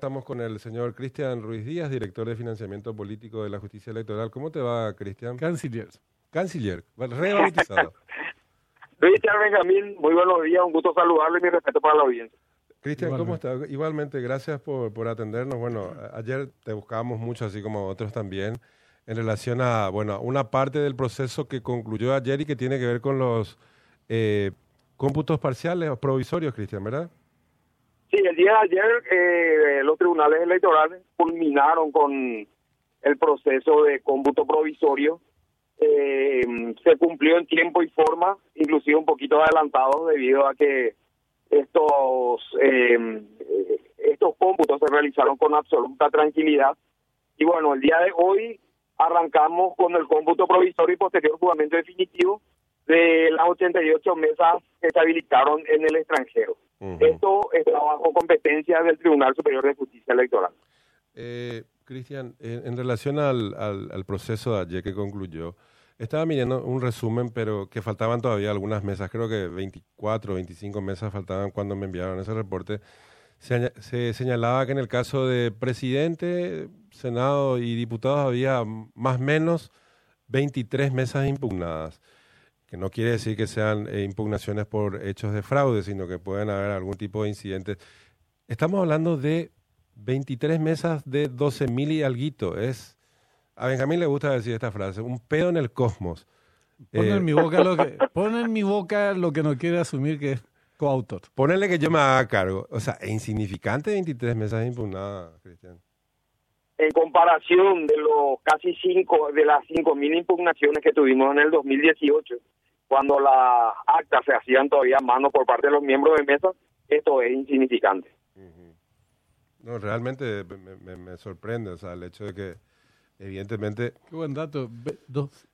Estamos con el señor Cristian Ruiz Díaz, director de financiamiento político de la justicia electoral. ¿Cómo te va, Cristian? Canciller. Canciller, rebautizado. Cristian Benjamín, muy buenos días, un gusto saludarle y mi respeto para la audiencia. Cristian, ¿cómo estás? Igualmente, gracias por, por atendernos. Bueno, ayer te buscábamos mucho, así como otros también, en relación a, bueno, una parte del proceso que concluyó ayer y que tiene que ver con los eh, cómputos parciales o provisorios, Cristian, ¿verdad? El día de ayer eh, los tribunales electorales culminaron con el proceso de cómputo provisorio. Eh, se cumplió en tiempo y forma, inclusive un poquito adelantado debido a que estos eh, estos cómputos se realizaron con absoluta tranquilidad. Y bueno, el día de hoy arrancamos con el cómputo provisorio y posterior juramento definitivo de las 88 mesas que se habilitaron en el extranjero. Esto está bajo competencia del Tribunal Superior de Justicia Electoral. Eh, Cristian, en, relación al, al, proceso de ayer que concluyó, estaba mirando un resumen, pero que faltaban todavía algunas mesas, creo que 24 o 25 mesas faltaban cuando me enviaron ese reporte. Se, se señalaba que en el caso de presidente, Senado y diputados había más o menos 23 mesas impugnadas que no quiere decir que sean eh, impugnaciones por hechos de fraude, sino que pueden haber algún tipo de incidentes. Estamos hablando de 23 mesas de 12 mil y alguito. Es, a Benjamín le gusta decir esta frase, un pedo en el cosmos. Pone, en, eh, mi boca lo que, pone en mi boca lo que no quiere asumir que es coautor. Ponerle que yo me haga cargo. O sea, es insignificante 23 mesas impugnadas, Cristian. En comparación de los casi cinco, de las mil impugnaciones que tuvimos en el 2018, cuando las actas se hacían todavía a mano por parte de los miembros de mesa, esto es insignificante. No, realmente me, sorprende, o sea, el hecho de que, evidentemente... Qué buen dato,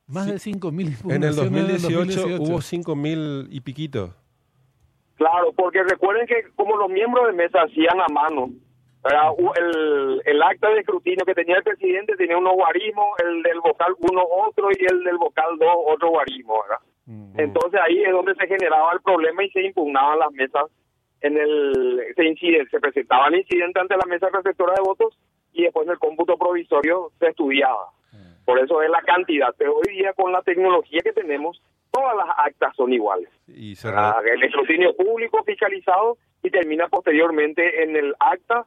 más de 5.000 En el 2018, hubo 5.000 y piquito. Claro, porque recuerden que como los miembros de mesa hacían a mano, el, el acta de escrutinio que tenía el presidente tenía unos guarismos, el del vocal uno otro y el del vocal dos otro guarismo, ¿verdad? Entonces ahí es donde se generaba el problema y se impugnaban las mesas en el se incide, se presentaba el incidente ante la mesa receptora de votos y después en el cómputo provisorio se estudiaba. Por eso es la cantidad. Pero hoy día con la tecnología que tenemos, todas las actas son iguales. Y ah, el escrutinio público fiscalizado y termina posteriormente en el acta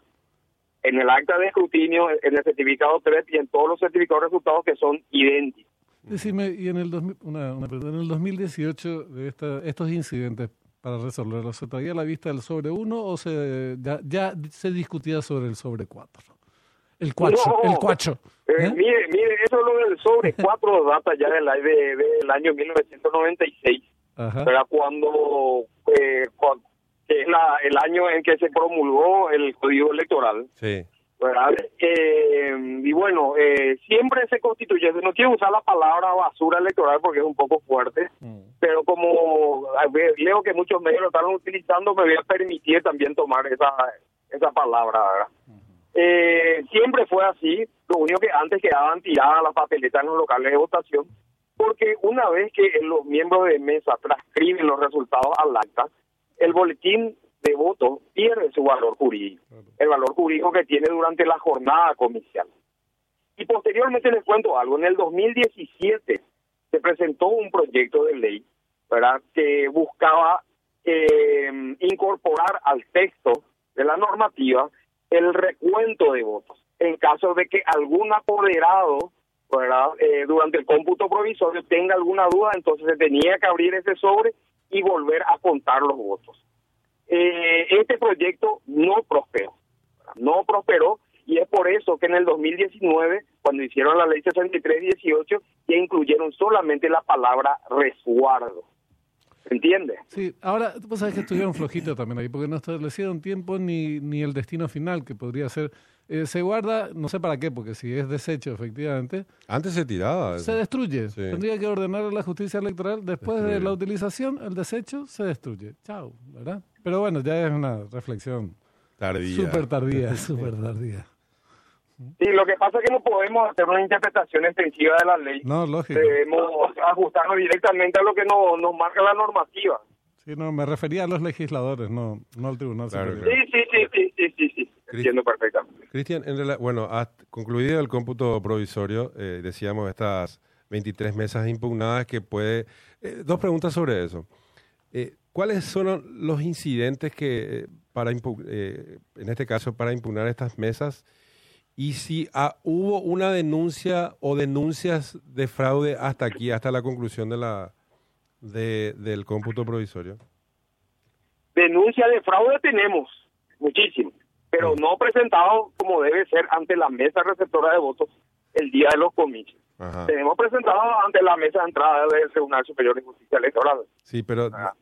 en el acta de escrutinio, en el certificado 3 y en todos los certificados de resultados que son idénticos. Decime, y en el, una, en el 2018, de esta, estos incidentes, para resolverlos, ¿se traía la vista del sobre 1 o se, ya, se discutía sobre el sobre 4? El cuacho, el cuacho. Eh, ¿eh? mire, mire, eso es lo del sobre 4 data ya del, de, del año 1996. Era cuando, eh, es la, el año en que se promulgó el código electoral. Sí. Eh, y bueno, eh, siempre se constituye, no quiero usar la palabra basura electoral porque es un poco fuerte, mm. pero como leo que muchos medios lo están utilizando, me voy a permitir también tomar esa, esa palabra. Eh, siempre fue así, lo único que antes quedaban tiradas las papeletas en los locales de votación, porque una vez que los miembros de mesa transcriben los resultados al acta, el boletín de voto pierde su valor jurídico, el valor jurídico que tiene durante la jornada comicial. Y posteriormente les cuento algo, en el 2017 se presentó un proyecto de ley ¿verdad? que buscaba eh, incorporar al texto de la normativa el recuento de votos. En caso de que algún apoderado ¿verdad? Eh, durante el cómputo provisorio tenga alguna duda, entonces se tenía que abrir ese sobre y volver a contar los votos. Eh, este proyecto no prosperó, no prosperó y es por eso que en el 2019, cuando hicieron la ley 6318, ya incluyeron solamente la palabra resguardo. ¿Entiende? Sí, ahora, vos sabés que estuvieron flojitos también ahí, porque no establecieron tiempo ni, ni el destino final, que podría ser. Eh, se guarda, no sé para qué, porque si es desecho, efectivamente. Antes se tiraba. Se destruye. Tendría que ordenar la justicia electoral. Después de la utilización, el desecho se destruye. Chao, ¿verdad? Pero bueno, ya es una reflexión. Tardía. Súper tardía, súper tardía. Sí, lo que pasa es que no podemos hacer una interpretación extensiva de la ley. No, lógico. Debemos ajustarnos directamente a lo que nos, marca la normativa. Sí, no, me refería a los legisladores, no, no al tribunal. Sí, sí, sí, sí, sí, sí, entiendo perfectamente. Cristian, bueno, concluido el cómputo provisorio, eh, decíamos estas 23 mesas impugnadas que puede... Eh, dos preguntas sobre eso. Eh, ¿Cuáles son los incidentes que, para en este caso, para impugnar estas mesas? Y si ah, hubo una denuncia o denuncias de fraude hasta aquí, hasta la conclusión de la de, del cómputo provisorio. Denuncia de fraude tenemos, muchísimo, pero no presentado como debe ser ante la mesa receptora de votos el día de los comicios. Tenemos presentado ante la mesa de entrada del Tribunal Superior de Justicia Electoral. Sí, pero... Ah,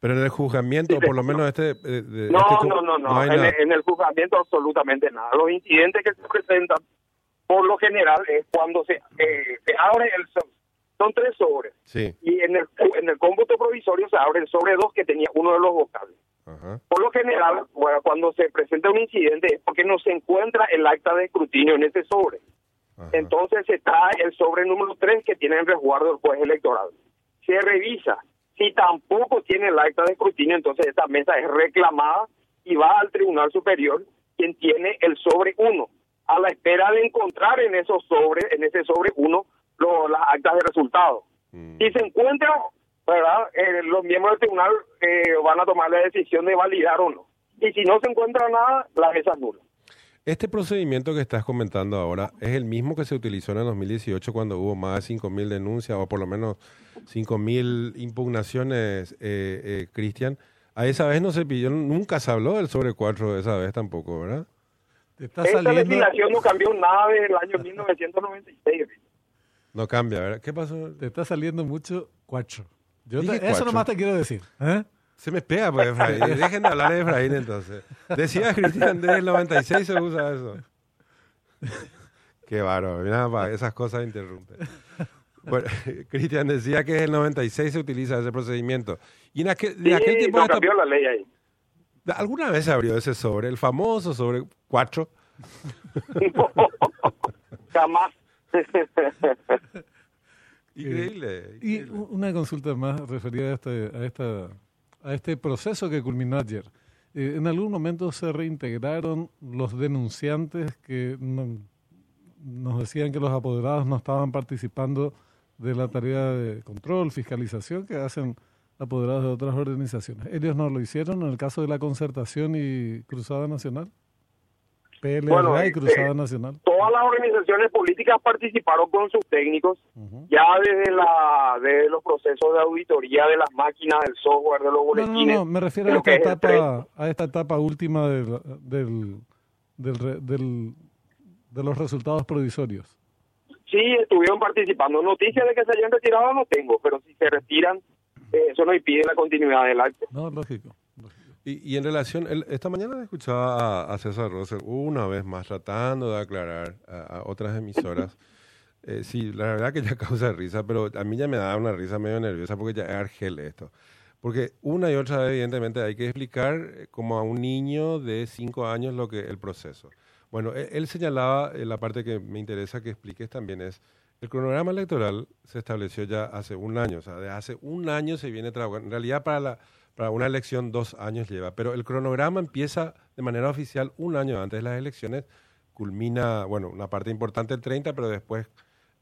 pero en el juzgamiento, por lo menos este... Eh, no, este no, no, no, en, el, juzgamiento absolutamente nada. Los incidentes que se presentan, por lo general, es cuando se, eh, se abre el... Son tres sobres. Sí. Y en el, en el cómputo provisorio se abre el sobre dos que tenía uno de los vocales. Por lo general, bueno, cuando se presenta un incidente es porque no se encuentra el acta de escrutinio en ese sobre. Entonces se trae el sobre número tres que tiene el resguardo del juez electoral. Se revisa si tampoco tiene el acta de escrutinio, entonces esta mesa es reclamada y va al Tribunal Superior, quien tiene el sobre uno, a la espera de encontrar en esos sobres, en ese sobre uno, las actas de resultado. Mm. Si se encuentra, ¿verdad? Eh, los miembros del tribunal eh, van a tomar la decisión de validar o no. Y si no se encuentra nada, la mesa es nula. Este procedimiento que estás comentando ahora es el mismo que se utilizó en el 2018 cuando hubo más de 5.000 denuncias o por lo menos 5.000 impugnaciones, eh, eh, Cristian. A esa vez no se pidió, nunca se habló del sobre 4 de esa vez tampoco, ¿verdad? Esta legislación no cambió nada desde el año 1996. No cambia, ¿verdad? ¿Qué pasó? Te está saliendo mucho 4. Yo eso nomás te quiero decir. ¿eh? Se me pega, pues, Efraín. Dejen de hablar de Efraín, entonces. Decía Cristian, desde el 96 se usa eso. Qué bárbaro. esas cosas interrumpen. Bueno, Cristian decía que en el 96 se utiliza ese procedimiento. Y en aquel, sí, aquel tiempo... No cambió la ley ahí. ¿Alguna vez se abrió ese sobre? ¿El famoso sobre 4? jamás. Increíble, Y una consulta más referida a, este, a esta a este proceso que culminó ayer. Eh, en algún momento se reintegraron los denunciantes que nos decían que los apoderados no estaban participando de la tarea de control, fiscalización que hacen apoderados de otras organizaciones. ¿Ellos no lo hicieron en el caso de la concertación y Cruzada Nacional? PLRA y Cruzada eh, Nacional. Todas las organizaciones políticas participaron con sus técnicos, ya desde la de los procesos de auditoría de las máquinas, del software, de los boletines. No, no, me refiero a esta, etapa, a esta etapa última del, del, del, de los resultados provisorios. Sí, estuvieron participando. Noticias de que se hayan retirado no tengo, pero si se retiran, eh, eso no impide la continuidad del acto. No, lógico. Y, en relación, esta mañana escuchaba a, César Rosser una vez más tratando de aclarar a, otras emisoras. Eh, sí, la verdad que ya causa risa, pero a mí ya me da una risa medio nerviosa porque ya es argel esto. Porque una y otra vez, evidentemente, hay que explicar eh, como a un niño de cinco años lo que el proceso. Bueno, él, él señalaba, eh, la parte que me interesa que expliques también es, el cronograma electoral se estableció ya hace un año, o sea, de hace un año se viene trabajando. En realidad, para la para una elección dos años lleva, pero el cronograma empieza de manera oficial un año antes de las elecciones, culmina, bueno, una parte importante el 30, pero después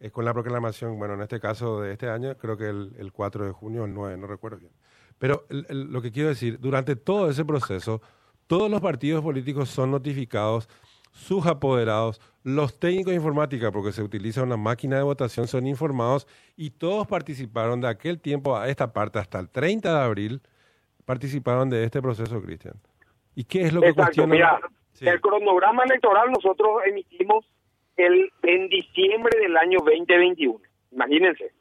es con la proclamación, bueno, en este caso de este año, creo que el, el 4 de junio o el 9, no recuerdo bien. Pero lo que quiero decir, durante todo ese proceso, todos los partidos políticos son notificados, sus apoderados, los técnicos de informática, porque se utiliza una máquina de votación, son informados y todos participaron de aquel tiempo a esta parte hasta el 30 de abril participaron de este proceso, Cristian? ¿Y qué es lo que Mira, el cronograma electoral nosotros emitimos el en diciembre del año 2021. Imagínense.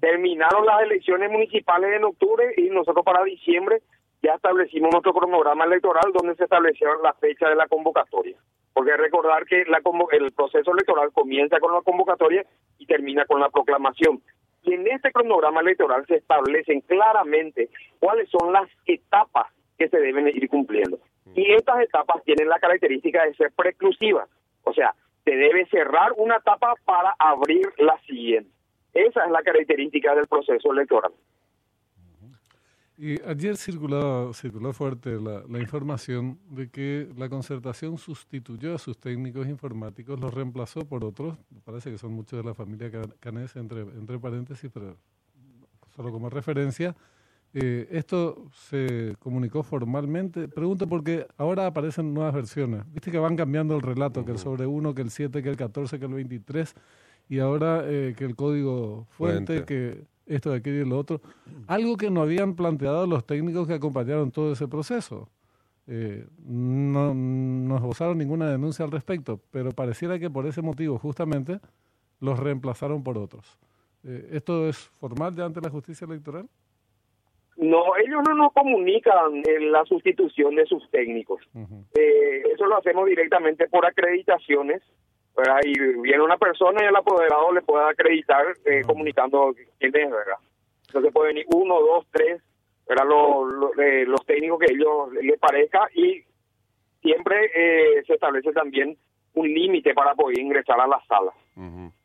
Terminaron las elecciones municipales en octubre y nosotros para diciembre ya establecimos nuestro cronograma electoral donde se establecieron la fecha de la convocatoria. Porque recordar que la, el proceso electoral comienza con la convocatoria y termina con la proclamación. Y en este cronograma electoral se establecen claramente cuáles son las etapas que se deben ir cumpliendo. Y estas etapas tienen la característica de ser preclusivas. O sea, se debe cerrar una etapa para abrir la siguiente. Esa es la característica del proceso electoral. Y ayer circuló, circuló fuerte la, la, información de que la concertación sustituyó a sus técnicos informáticos, los reemplazó por otros, parece que son muchos de la familia Canés, entre, entre paréntesis, pero solo como referencia. Eh, esto se comunicó formalmente. Pregunto porque ahora aparecen nuevas versiones. Viste que van cambiando el relato, que el sobre 1, que el 7, que el 14, que el 23, y ahora eh, que el código fuente, fuente. que esto de aquí y lo otro, algo que no habían planteado los técnicos que acompañaron todo ese proceso. Eh, no nos gozaron ninguna denuncia al respecto, pero pareciera que por ese motivo justamente los reemplazaron por otros. Eh, ¿Esto es formal ya ante la justicia electoral? No, ellos no nos comunican en la sustitución de sus técnicos. eh, eso lo hacemos directamente por acreditaciones y viene una persona y el apoderado le puede acreditar eh, comunicando quién es, ¿verdad? Entonces puede venir uno, dos, tres, ¿verdad? Los, eh, los técnicos que ellos les parezca y siempre eh, se establece también un límite para poder ingresar a la sala.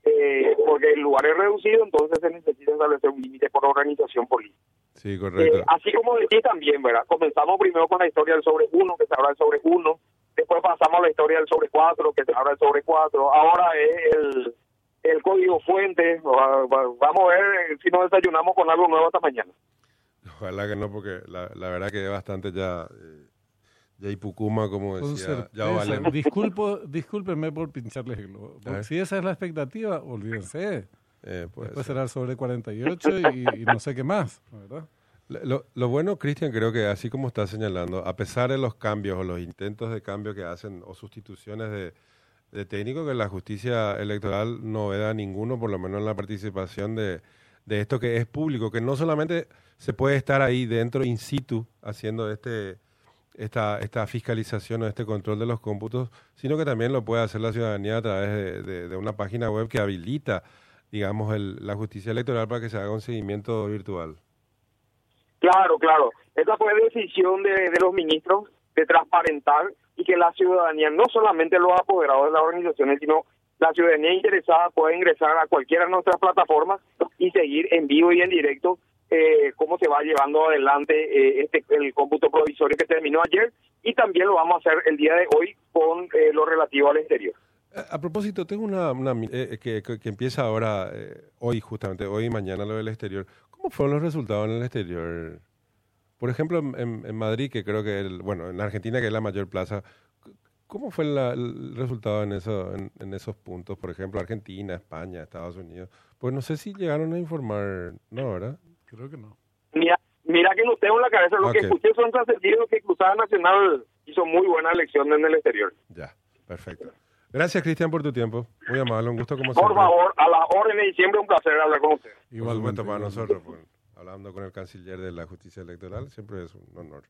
eh, porque el lugar es reducido, entonces se necesita establecer un límite por organización política. Sí, correcto. así como decía también, ¿verdad? Comenzamos primero con la historia del sobre uno, que se habla del sobre uno, después pasamos a la historia del sobre 4, que se habla del sobre 4, ahora es el, el código fuente, vamos a ver si nos desayunamos con algo nuevo esta mañana. Ojalá que no, porque la, la verdad que es bastante ya... Eh, ya Ipucuma, como decía, ya vale. Disculpo, discúlpenme por pincharles el globo. Si esa es la expectativa, olvídense. Eh, Después será el sobre 48 y, y no sé qué más, ¿verdad? Lo, bueno, Cristian, creo que así como está señalando, a pesar de los cambios o los intentos de cambio que hacen o sustituciones de, de técnicos, que la justicia electoral no veda ninguno, por lo menos en la participación de, de esto que es público, que no solamente se puede estar ahí dentro, in situ, haciendo este esta, esta fiscalización o este control de los cómputos, sino que también lo puede hacer la ciudadanía a través de, de, de una página web que habilita, digamos, el, la justicia electoral para que se haga un seguimiento virtual. Claro, claro. Esa fue decisión de, los ministros de transparentar y que la ciudadanía, no solamente los apoderados de las organizaciones, sino la ciudadanía interesada puede ingresar a cualquiera de nuestras plataformas y seguir en vivo y en directo eh, cómo se va llevando adelante eh, este el cómputo provisorio que terminó ayer y también lo vamos a hacer el día de hoy con eh, lo relativo al exterior. A, a propósito, tengo una, eh, que, que, empieza ahora, eh, hoy justamente, hoy y mañana lo del exterior. ¿Cómo fueron los resultados en el exterior? Por ejemplo, en, en Madrid, que creo que, el, bueno, en Argentina, que es la mayor plaza, ¿cómo fue la, el resultado en, eso, en, en, esos puntos? Por ejemplo, Argentina, España, Estados Unidos. Pues no sé si llegaron a informar, ¿no, verdad? Creo que no. Mira, mira que no tengo en la cabeza. Lo okay. que escuché son trascendidos que Cruzada Nacional hizo muy buena elección en el exterior. Ya, perfecto. Gracias, Cristian, por tu tiempo. Muy amable, un gusto como por siempre. Por favor, a las órdenes y siempre un placer hablar con usted. Igualmente para nosotros, hablando con el canciller de la justicia electoral, siempre es un honor.